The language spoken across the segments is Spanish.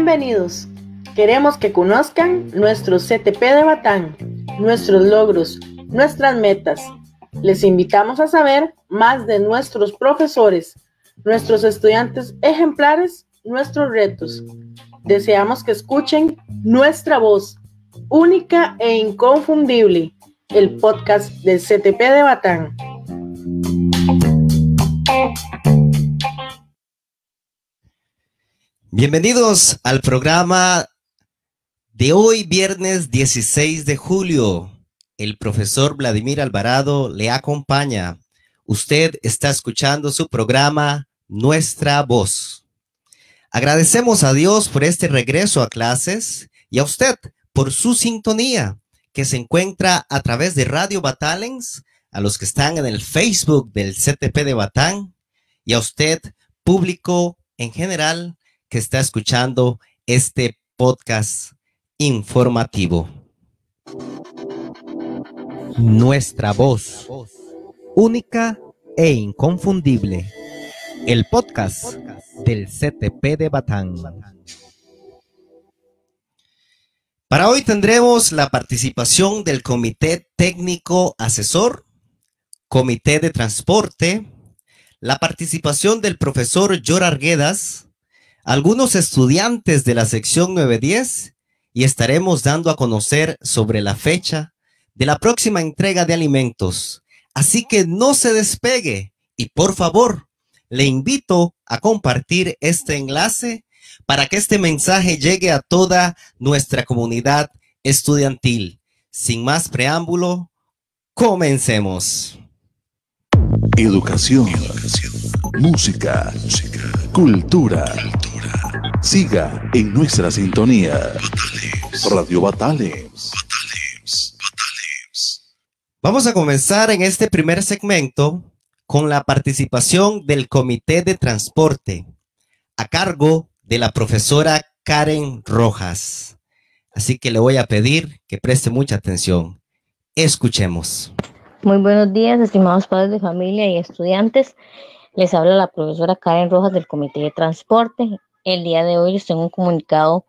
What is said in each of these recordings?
Bienvenidos. Queremos que conozcan nuestro CTP de Batán, nuestros logros, nuestras metas. Les invitamos a saber más de nuestros profesores, nuestros estudiantes ejemplares, nuestros retos. Deseamos que escuchen nuestra voz, única e inconfundible, el podcast del CTP de Batán. Bienvenidos al programa de hoy, viernes 16 de julio. El profesor Vladimir Alvarado le acompaña. Usted está escuchando su programa Nuestra Voz. Agradecemos a Dios por este regreso a clases y a usted por su sintonía que se encuentra a través de Radio Batalens, a los que están en el Facebook del CTP de Batán y a usted, público en general, que está escuchando este podcast informativo. Nuestra voz, única e inconfundible. El podcast del CTP de Batán. Para hoy tendremos la participación del Comité Técnico Asesor, Comité de Transporte, la participación del profesor Yor Arguedas, algunos estudiantes de la sección 910 y estaremos dando a conocer sobre la fecha de la próxima entrega de alimentos. Así que no se despegue y por favor, le invito a compartir este enlace para que este mensaje llegue a toda nuestra comunidad estudiantil. Sin más preámbulo, comencemos. Educación, música, cultura. Siga en nuestra sintonía. Radio Batales. Vamos a comenzar en este primer segmento con la participación del Comité de Transporte a cargo de la profesora Karen Rojas. Así que le voy a pedir que preste mucha atención. Escuchemos. Muy buenos días, estimados padres de familia y estudiantes. Les habla la profesora Karen Rojas del Comité de Transporte. El día de hoy les tengo un comunicado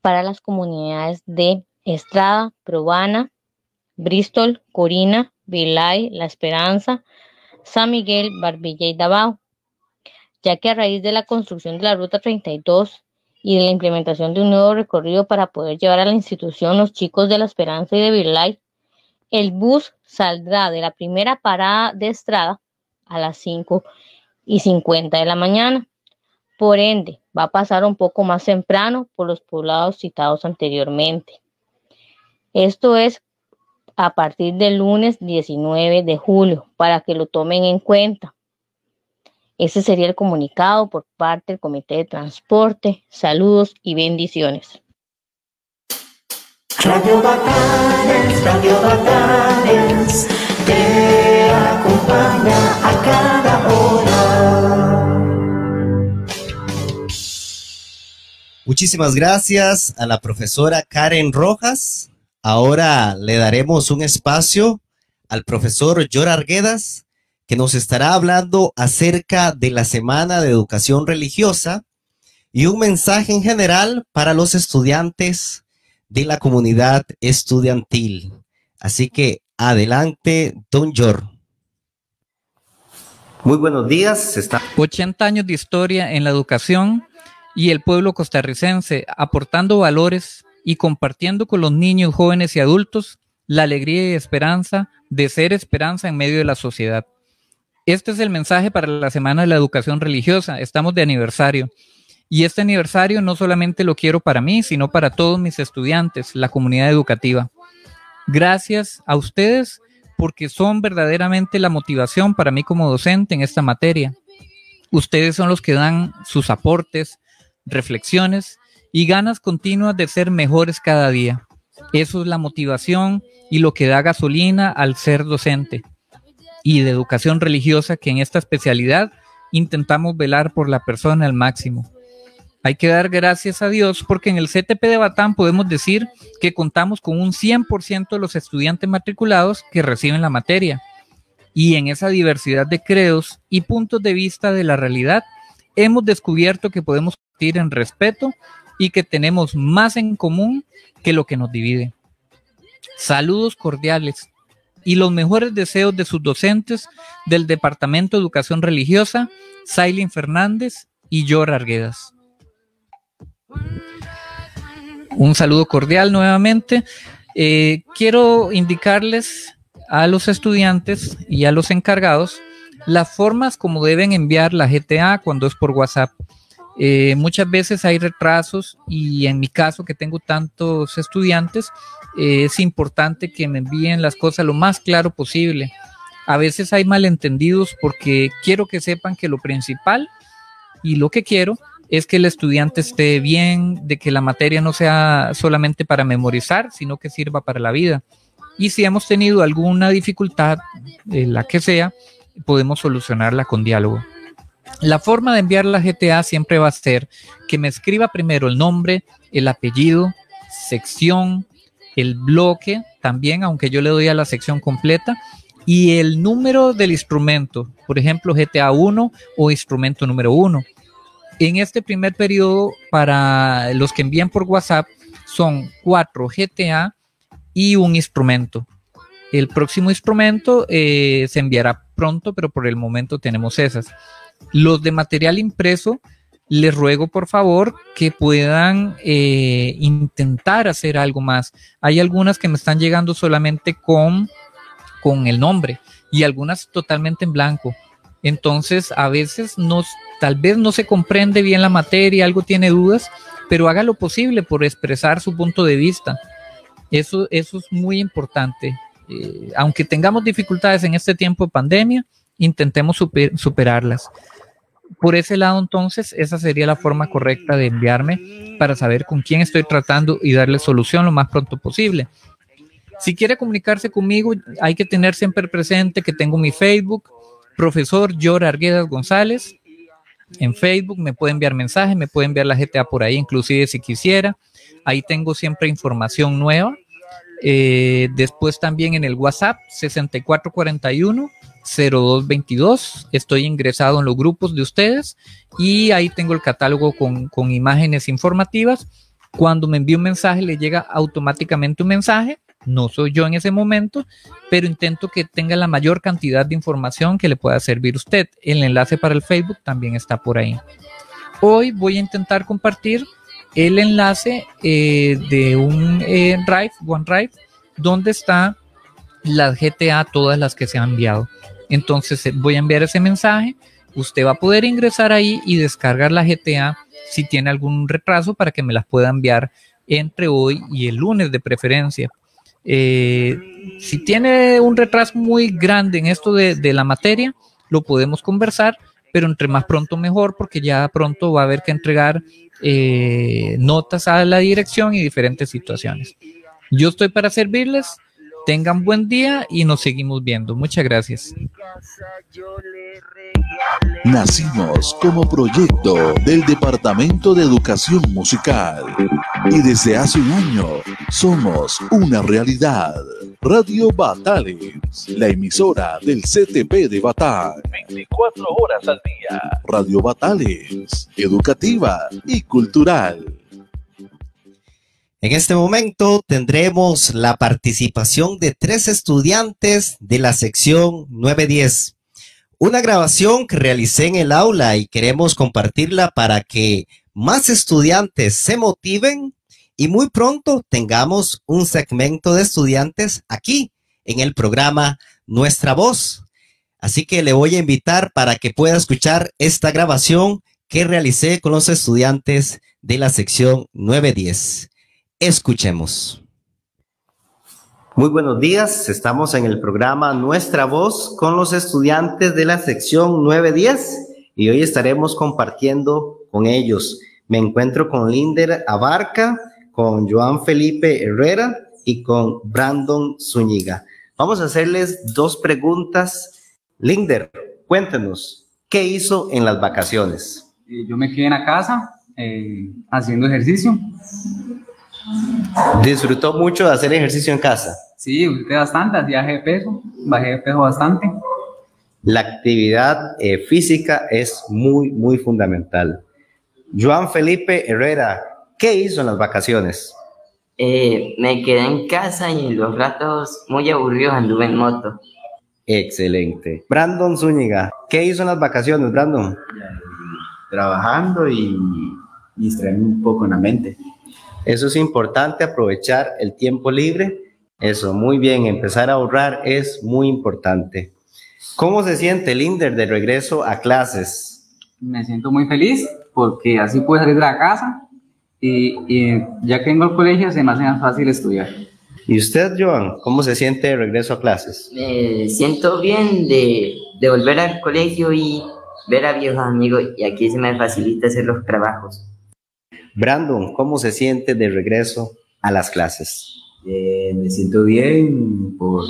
para las comunidades de Estrada, Probana, Bristol, Corina, Vilay, La Esperanza, San Miguel, Barbilla y Davao, ya que a raíz de la construcción de la Ruta 32 y de la implementación de un nuevo recorrido para poder llevar a la institución los chicos de La Esperanza y de Vilay, el bus saldrá de la primera parada de Estrada a las 5 y 50 de la mañana. Por ende, va a pasar un poco más temprano por los poblados citados anteriormente. Esto es a partir del lunes 19 de julio, para que lo tomen en cuenta. Ese sería el comunicado por parte del Comité de Transporte. Saludos y bendiciones. Radio Radio te Muchísimas gracias a la profesora Karen Rojas. Ahora le daremos un espacio al profesor Yor Arguedas, que nos estará hablando acerca de la Semana de Educación Religiosa y un mensaje en general para los estudiantes de la comunidad estudiantil. Así que adelante, don Yor. Muy buenos días. Está... 80 años de historia en la educación y el pueblo costarricense, aportando valores y compartiendo con los niños, jóvenes y adultos la alegría y esperanza de ser esperanza en medio de la sociedad. Este es el mensaje para la Semana de la Educación Religiosa. Estamos de aniversario. Y este aniversario no solamente lo quiero para mí, sino para todos mis estudiantes, la comunidad educativa. Gracias a ustedes porque son verdaderamente la motivación para mí como docente en esta materia. Ustedes son los que dan sus aportes, reflexiones y ganas continuas de ser mejores cada día. Eso es la motivación y lo que da gasolina al ser docente y de educación religiosa que en esta especialidad intentamos velar por la persona al máximo. Hay que dar gracias a Dios porque en el CTP de Batán podemos decir que contamos con un 100% de los estudiantes matriculados que reciben la materia. Y en esa diversidad de credos y puntos de vista de la realidad, hemos descubierto que podemos en respeto y que tenemos más en común que lo que nos divide. Saludos cordiales y los mejores deseos de sus docentes del Departamento de Educación Religiosa, Sailin Fernández y Yor Arguedas. Un saludo cordial nuevamente. Eh, quiero indicarles a los estudiantes y a los encargados las formas como deben enviar la GTA cuando es por WhatsApp. Eh, muchas veces hay retrasos y en mi caso que tengo tantos estudiantes, eh, es importante que me envíen las cosas lo más claro posible. A veces hay malentendidos porque quiero que sepan que lo principal y lo que quiero es que el estudiante esté bien, de que la materia no sea solamente para memorizar, sino que sirva para la vida. Y si hemos tenido alguna dificultad, eh, la que sea, podemos solucionarla con diálogo. La forma de enviar la GTA siempre va a ser que me escriba primero el nombre, el apellido, sección, el bloque, también, aunque yo le doy a la sección completa, y el número del instrumento, por ejemplo, GTA 1 o instrumento número 1. En este primer periodo, para los que envían por WhatsApp, son cuatro GTA y un instrumento. El próximo instrumento eh, se enviará pronto, pero por el momento tenemos esas. Los de material impreso, les ruego por favor que puedan eh, intentar hacer algo más. Hay algunas que me están llegando solamente con, con el nombre y algunas totalmente en blanco. Entonces, a veces nos, tal vez no se comprende bien la materia, algo tiene dudas, pero haga lo posible por expresar su punto de vista. Eso, eso es muy importante. Eh, aunque tengamos dificultades en este tiempo de pandemia, intentemos superarlas. Por ese lado, entonces, esa sería la forma correcta de enviarme para saber con quién estoy tratando y darle solución lo más pronto posible. Si quiere comunicarse conmigo, hay que tener siempre presente que tengo mi Facebook, profesor Yor Arguedas González. En Facebook me puede enviar mensajes, me puede enviar la GTA por ahí, inclusive si quisiera. Ahí tengo siempre información nueva. Eh, después también en el WhatsApp 6441 0222. Estoy ingresado en los grupos de ustedes y ahí tengo el catálogo con, con imágenes informativas. Cuando me envío un mensaje, le llega automáticamente un mensaje no soy yo en ese momento, pero intento que tenga la mayor cantidad de información que le pueda servir usted. El enlace para el Facebook también está por ahí. Hoy voy a intentar compartir el enlace eh, de un eh, Drive, OneDrive, donde está las GTA, todas las que se han enviado. Entonces eh, voy a enviar ese mensaje. Usted va a poder ingresar ahí y descargar la GTA si tiene algún retraso para que me las pueda enviar entre hoy y el lunes de preferencia. Eh, si tiene un retraso muy grande en esto de, la materia, lo podemos conversar, pero entre más pronto mejor, porque ya pronto va a haber que entregar eh, notas a la dirección y diferentes situaciones. Yo estoy para servirles. Tengan buen día y nos seguimos viendo. Muchas gracias. Nacimos como proyecto del Departamento de Educación Musical y desde hace un año somos una realidad. Radio Batales, la emisora del CTP de Batán. 24 horas al día. Radio Batales, educativa y cultural. En este momento tendremos la participación de tres estudiantes de la sección 910 una grabación que realicé en el aula y queremos compartirla para que más estudiantes se motiven y muy pronto tengamos un segmento de estudiantes aquí en el programa Nuestra Voz. Así que le voy a invitar para que pueda escuchar esta grabación que realicé con los estudiantes de la sección 910. Escuchemos. Muy buenos días, estamos en el programa Nuestra Voz con los estudiantes de la sección 910 y hoy estaremos compartiendo con ellos. Me encuentro con Linder Abarca, con Joan Felipe Herrera y con Brandon Zúñiga. Vamos a hacerles dos preguntas. Linder, cuéntenos, ¿qué hizo en las vacaciones? Eh, yo me quedé en la casa eh, haciendo ejercicio. ¿Disfrutó mucho de hacer ejercicio en casa? Sí, disfruté bastante, viaje de peso, bajé de peso bastante. La actividad eh, física es muy, muy fundamental. Joan Felipe Herrera, ¿Qué hizo en las vacaciones? Eh, me quedé en casa y en los ratos muy aburridos anduve en moto. Excelente. Brandon Zúñiga, ¿qué hizo en las vacaciones, Brandon? Trabajando y distraerme un poco en la mente. Eso es importante, aprovechar el tiempo libre. Eso, muy bien, empezar a ahorrar es muy importante. ¿Cómo se siente Linder de regreso a clases? Me siento muy feliz porque así puedo salir de la casa y, y ya que vengo al colegio se me hace más fácil estudiar. ¿Y usted, Joan, cómo se siente de regreso a clases? Me siento bien de, de volver al colegio y ver a viejos amigos y aquí se me facilita hacer los trabajos. Brandon, ¿cómo se siente de regreso a las clases? Eh, me siento bien por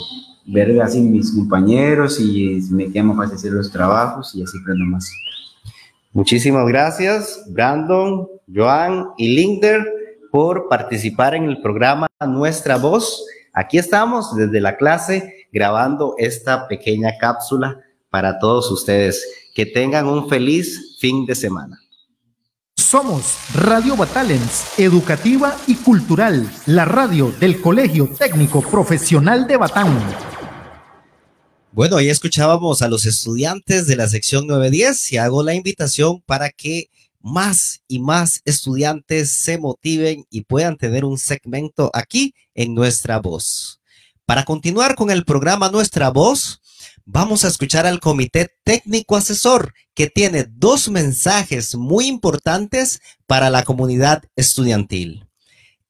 ver así mis compañeros y me queda más fácil hacer los trabajos y así aprendo más. Muchísimas gracias, Brandon, Joan y Linder, por participar en el programa Nuestra Voz. Aquí estamos desde la clase grabando esta pequeña cápsula para todos ustedes. Que tengan un feliz fin de semana. Somos Radio Batalens, educativa y cultural, la radio del Colegio Técnico Profesional de Batán. Bueno, ahí escuchábamos a los estudiantes de la sección 910 y hago la invitación para que más y más estudiantes se motiven y puedan tener un segmento aquí en Nuestra Voz. Para continuar con el programa Nuestra Voz, vamos a escuchar al Comité Técnico Asesor que tiene dos mensajes muy importantes para la comunidad estudiantil.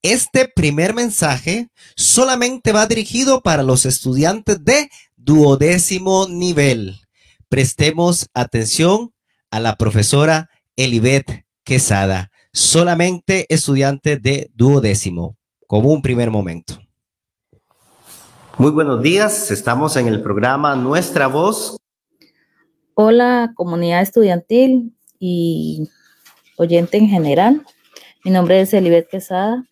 Este primer mensaje solamente va dirigido para los estudiantes de duodécimo nivel. Prestemos atención a la profesora Elibet Quesada, solamente estudiante de duodécimo, como un primer momento. Muy buenos días, estamos en el programa Nuestra Voz. Hola, comunidad estudiantil y oyente en general. Mi nombre es Elibet Quesada,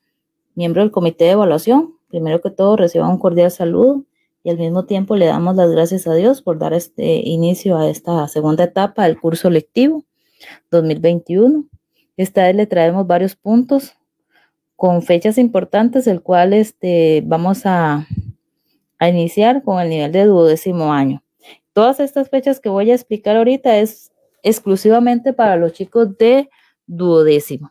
miembro del comité de evaluación. Primero que todo, reciba un cordial saludo y al mismo tiempo le damos las gracias a Dios por dar este inicio a esta segunda etapa del curso lectivo 2021. Esta vez le traemos varios puntos con fechas importantes, el cual este, vamos a, a iniciar con el nivel de duodécimo año. Todas estas fechas que voy a explicar ahorita es exclusivamente para los chicos de duodécimo.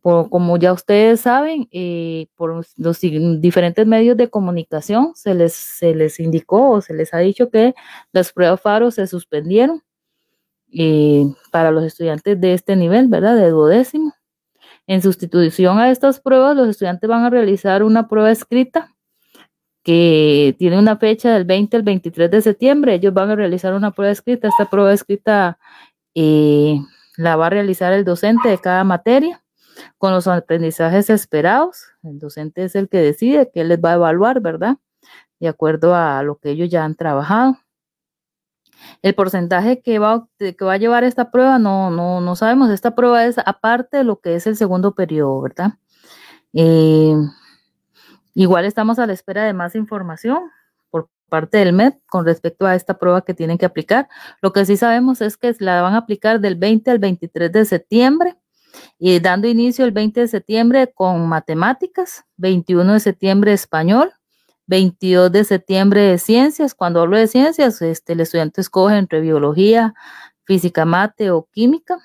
Por, como ya ustedes saben, eh, por los diferentes medios de comunicación se les, se les indicó o se les ha dicho que las pruebas FARO se suspendieron eh, para los estudiantes de este nivel, ¿verdad? De duodécimo. En sustitución a estas pruebas, los estudiantes van a realizar una prueba escrita que tiene una fecha del 20 al 23 de septiembre. Ellos van a realizar una prueba escrita. Esta prueba escrita eh, la va a realizar el docente de cada materia con los aprendizajes esperados. El docente es el que decide qué les va a evaluar, ¿verdad? De acuerdo a lo que ellos ya han trabajado. El porcentaje que va, que va a llevar esta prueba no, no, no sabemos. Esta prueba es aparte de lo que es el segundo periodo, ¿verdad? Eh, Igual estamos a la espera de más información por parte del MED con respecto a esta prueba que tienen que aplicar. Lo que sí sabemos es que la van a aplicar del 20 al 23 de septiembre y dando inicio el 20 de septiembre con matemáticas, 21 de septiembre español, 22 de septiembre de ciencias. Cuando hablo de ciencias, este, el estudiante escoge entre biología, física, mate o química.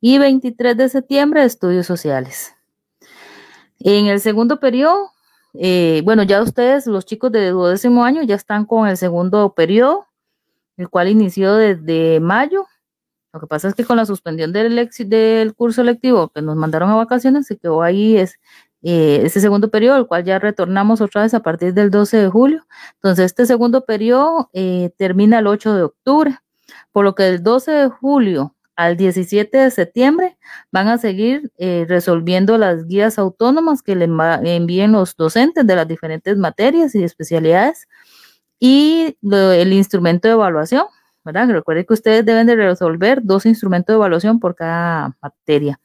Y 23 de septiembre estudios sociales. En el segundo periodo eh, bueno, ya ustedes, los chicos de duodécimo año, ya están con el segundo periodo, el cual inició desde mayo. Lo que pasa es que con la suspensión del, del curso lectivo que nos mandaron a vacaciones, se quedó ahí es, eh, ese segundo periodo, el cual ya retornamos otra vez a partir del 12 de julio. Entonces, este segundo periodo eh, termina el 8 de octubre, por lo que el 12 de julio al 17 de septiembre van a seguir eh, resolviendo las guías autónomas que le envíen los docentes de las diferentes materias y especialidades y el instrumento de evaluación, ¿verdad? Recuerden que ustedes deben de resolver dos instrumentos de evaluación por cada materia.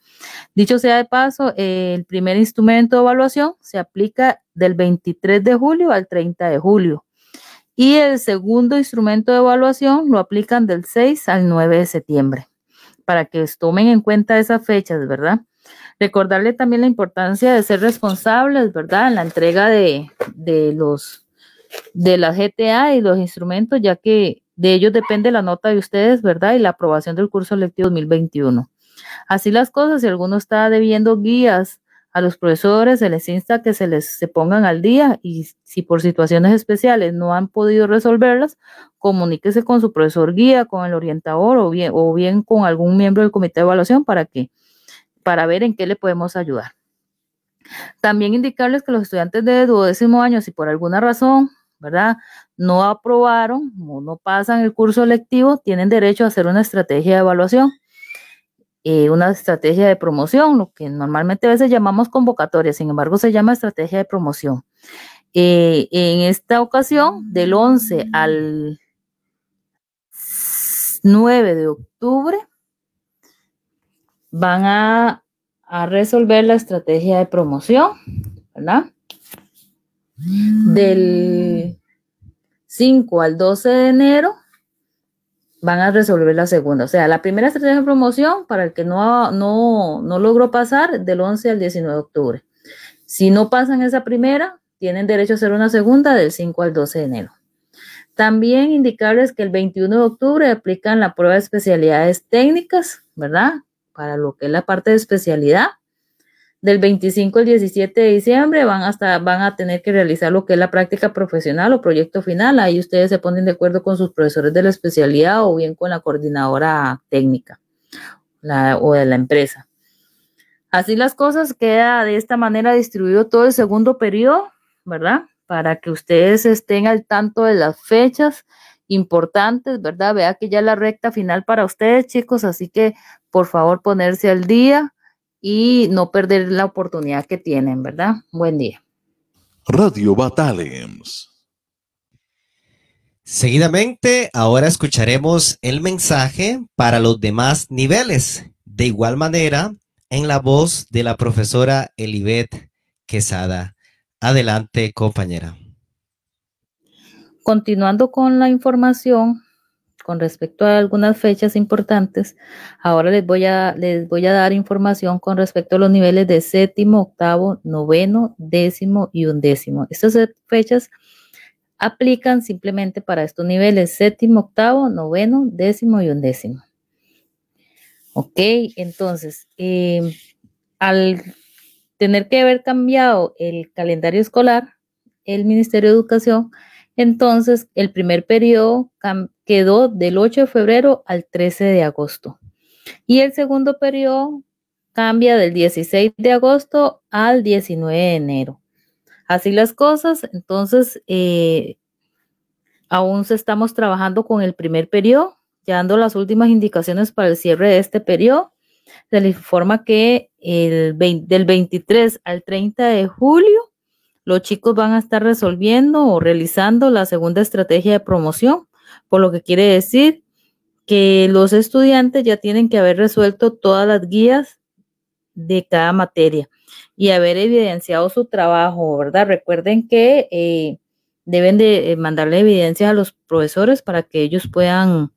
Dicho sea de paso, el primer instrumento de evaluación se aplica del 23 de julio al 30 de julio. Y el segundo instrumento de evaluación lo aplican del 6 al 9 de septiembre para que tomen en cuenta esas fechas, ¿verdad? Recordarle también la importancia de ser responsables, ¿verdad? En la entrega de, de los de la GTA y los instrumentos, ya que de ellos depende la nota de ustedes, ¿verdad? Y la aprobación del curso lectivo 2021. Así las cosas, si alguno está debiendo guías a los profesores, se les insta que se les se pongan al día y si por situaciones especiales no han podido resolverlas, comuníquese con su profesor guía, con el orientador o bien, o bien con algún miembro del comité de evaluación para que para ver en qué le podemos ayudar. También indicarles que los estudiantes de duodécimo año, si por alguna razón, ¿verdad? No aprobaron o no pasan el curso lectivo, tienen derecho a hacer una estrategia de evaluación eh, una estrategia de promoción, lo que normalmente a veces llamamos convocatoria, sin embargo se llama estrategia de promoción. Eh, en esta ocasión, del 11 al 9 de octubre, van a, a resolver la estrategia de promoción, ¿verdad? Del 5 al 12 de enero van a resolver la segunda. O sea, la primera estrategia de promoción para el que no, no, no logró pasar del 11 al 19 de octubre. Si no pasan esa primera, tienen derecho a hacer una segunda del 5 al 12 de enero. También indicarles que el 21 de octubre aplican la prueba de especialidades técnicas, ¿verdad? Para lo que es la parte de especialidad del 25 al 17 de diciembre van, hasta, van a tener que realizar lo que es la práctica profesional o proyecto final. Ahí ustedes se ponen de acuerdo con sus profesores de la especialidad o bien con la coordinadora técnica o de la empresa. Así las cosas queda de esta manera distribuido todo el segundo periodo, ¿verdad? Para que ustedes estén al tanto de las fechas importantes, ¿verdad? Vea que ya la recta final para ustedes, chicos, así que por favor ponerse al día y no perder la oportunidad que tienen, ¿verdad? Buen día. Radio Batalems. Seguidamente, ahora escucharemos el mensaje para los demás niveles. De igual manera, en la voz de la profesora Elibet Quesada. Adelante, compañera. Continuando con la información, con respecto a algunas fechas importantes, ahora les voy a, les voy a dar información con respecto a los niveles de séptimo, octavo, noveno, décimo y undécimo. Estas fechas aplican simplemente para estos niveles séptimo, octavo, noveno, décimo y undécimo. Ok, entonces, em, al tener que haber cambiado el calendario escolar, el Ministerio de Educación entonces, el primer periodo quedó del 8 de febrero al 13 de agosto. Y el segundo periodo cambia del 16 de agosto al 19 de enero. Así las cosas, entonces, eh, aún estamos trabajando con el primer periodo, ya dando las últimas indicaciones para el cierre de este periodo. Se le informa que el del 23 al 30 de julio los chicos van a estar resolviendo o realizando la segunda estrategia de promoción, por lo que quiere decir que los estudiantes ya tienen que haber resuelto todas las guías de cada materia y haber evidenciado su trabajo, ¿verdad? Recuerden que eh, deben de eh, mandarle evidencias a los profesores para que ellos puedan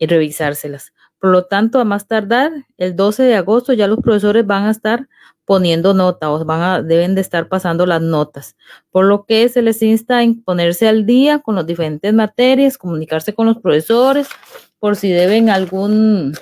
eh, revisárselas. Por lo tanto, a más tardar, el 12 de agosto ya los profesores van a estar poniendo nota van a, deben de estar pasando las notas, por lo que se les insta a ponerse al día con las diferentes materias, comunicarse con los profesores, por si deben algún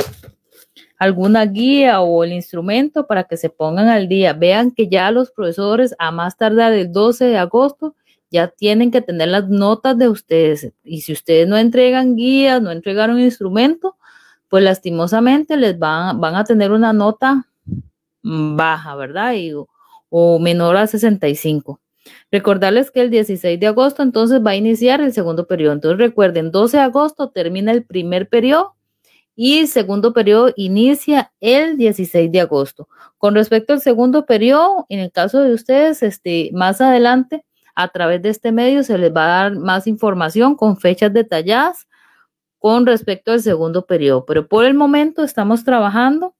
alguna guía o el instrumento para que se pongan al día. Vean que ya los profesores a más tardar el 12 de agosto ya tienen que tener las notas de ustedes. Y si ustedes no entregan guías, no entregaron instrumento, pues lastimosamente les van, van a tener una nota baja, ¿verdad? Y, o menor a 65. Recordarles que el 16 de agosto entonces va a iniciar el segundo periodo. Entonces recuerden, 12 de agosto termina el primer periodo y el segundo periodo inicia el 16 de agosto. Con respecto al segundo periodo, en el caso de ustedes, este, más adelante, a través de este medio se les va a dar más información con fechas detalladas con respecto al segundo periodo. Pero por el momento estamos trabajando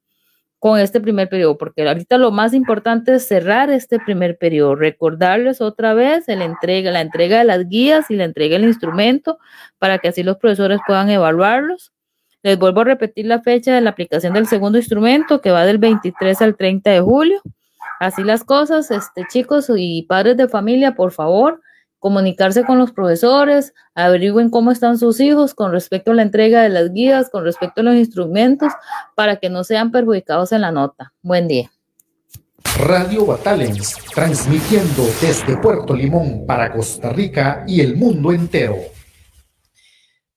con este primer periodo, porque ahorita lo más importante es cerrar este primer periodo, recordarles otra vez el entrega, la entrega de las guías y la entrega del instrumento para que así los profesores puedan evaluarlos. Les vuelvo a repetir la fecha de la aplicación del segundo instrumento que va del 23 al 30 de julio. Así las cosas, este, chicos y padres de familia, por favor, comunicarse con los profesores, averigüen cómo están sus hijos con respecto a la entrega de las guías, con respecto a los instrumentos, para que no sean perjudicados en la nota. Buen día. Radio Batalens, transmitiendo desde Puerto Limón para Costa Rica y el mundo entero.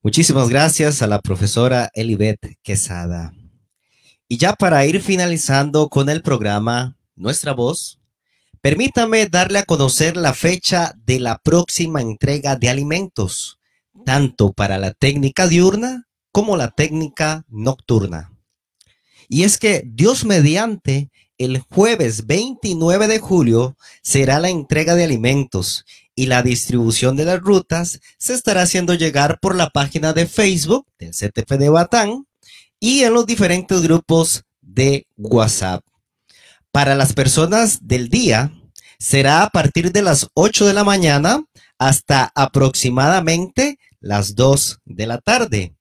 Muchísimas gracias a la profesora Elibet Quesada. Y ya para ir finalizando con el programa, nuestra voz, permítame darle a conocer la fecha de la próxima entrega de alimentos, tanto para la técnica diurna como la técnica nocturna. Y es que Dios mediante, el jueves 29 de julio será la entrega de alimentos y la distribución de las rutas se estará haciendo llegar por la página de Facebook del CTP de Batán y en los diferentes grupos de WhatsApp. Para las personas del día, será a partir de las 8 de la mañana hasta aproximadamente las 2 de la tarde.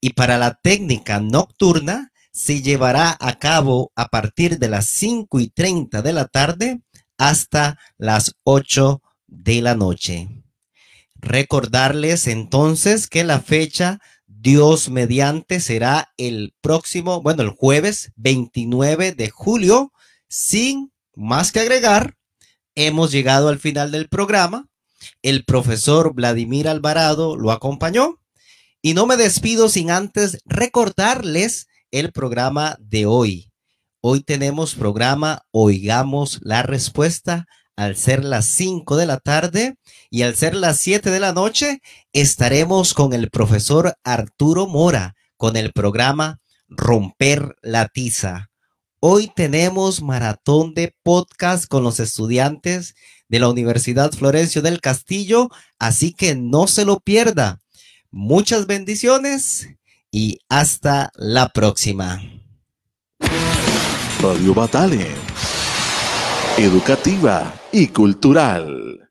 Y para la técnica nocturna, se llevará a cabo a partir de las 5 y 30 de la tarde hasta las 8 de la noche. Recordarles entonces que la fecha Dios mediante será el próximo, bueno, el jueves 29 de julio sin más que agregar, hemos llegado al final del programa. El profesor Vladimir Alvarado lo acompañó y no me despido sin antes recordarles el programa de hoy. Hoy tenemos programa Oigamos la Respuesta al ser las 5 de la tarde y al ser las 7 de la noche estaremos con el profesor Arturo Mora con el programa Romper la Tiza. Hoy tenemos maratón de podcast con los estudiantes de la Universidad Florencio del Castillo, así que no se lo pierda. Muchas bendiciones y hasta la próxima. Radio Batale, educativa y cultural.